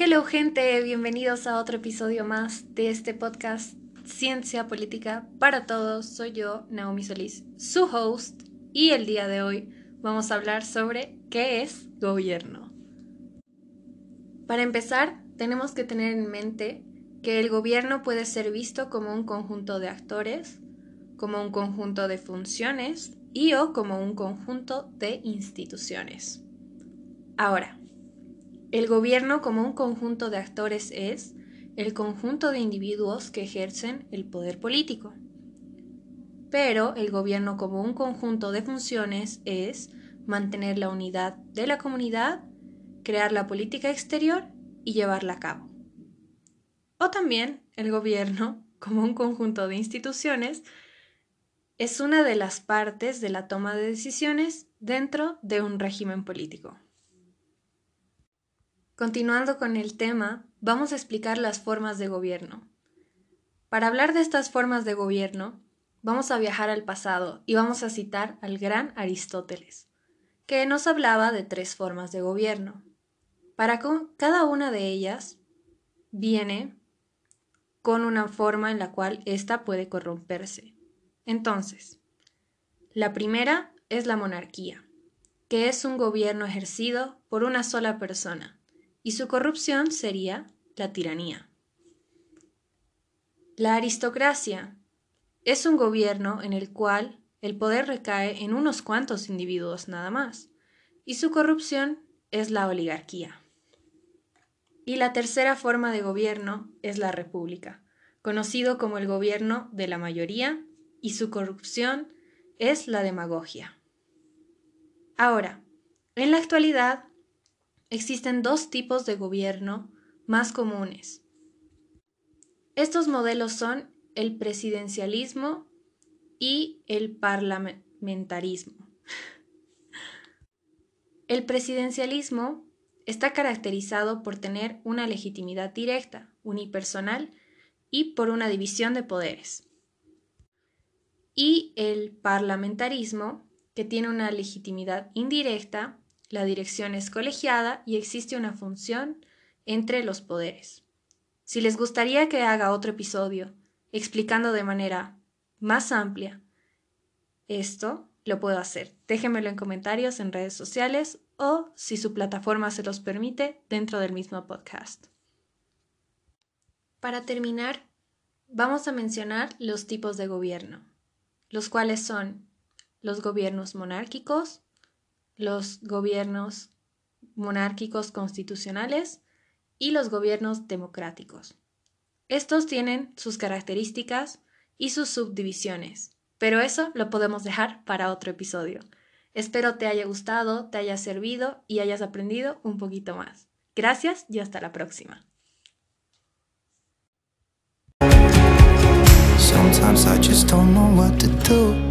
Hello gente, bienvenidos a otro episodio más de este podcast Ciencia Política para Todos. Soy yo, Naomi Solís, su host, y el día de hoy vamos a hablar sobre qué es gobierno. Para empezar, tenemos que tener en mente que el gobierno puede ser visto como un conjunto de actores, como un conjunto de funciones y o como un conjunto de instituciones. Ahora, el gobierno como un conjunto de actores es el conjunto de individuos que ejercen el poder político. Pero el gobierno como un conjunto de funciones es mantener la unidad de la comunidad, crear la política exterior y llevarla a cabo. O también el gobierno como un conjunto de instituciones es una de las partes de la toma de decisiones dentro de un régimen político. Continuando con el tema, vamos a explicar las formas de gobierno. Para hablar de estas formas de gobierno, vamos a viajar al pasado y vamos a citar al gran Aristóteles, que nos hablaba de tres formas de gobierno. Para cada una de ellas viene con una forma en la cual ésta puede corromperse. Entonces, la primera es la monarquía, que es un gobierno ejercido por una sola persona y su corrupción sería la tiranía. La aristocracia es un gobierno en el cual el poder recae en unos cuantos individuos nada más, y su corrupción es la oligarquía. Y la tercera forma de gobierno es la república, conocido como el gobierno de la mayoría, y su corrupción es la demagogia. Ahora, en la actualidad, existen dos tipos de gobierno más comunes. Estos modelos son el presidencialismo y el parlamentarismo. El presidencialismo está caracterizado por tener una legitimidad directa, unipersonal y por una división de poderes. Y el parlamentarismo, que tiene una legitimidad indirecta, la dirección es colegiada y existe una función entre los poderes. Si les gustaría que haga otro episodio explicando de manera más amplia esto, lo puedo hacer. Déjenmelo en comentarios en redes sociales o, si su plataforma se los permite, dentro del mismo podcast. Para terminar, vamos a mencionar los tipos de gobierno, los cuales son los gobiernos monárquicos, los gobiernos monárquicos constitucionales y los gobiernos democráticos. Estos tienen sus características y sus subdivisiones, pero eso lo podemos dejar para otro episodio. Espero te haya gustado, te haya servido y hayas aprendido un poquito más. Gracias y hasta la próxima. Sometimes I just don't know what to do.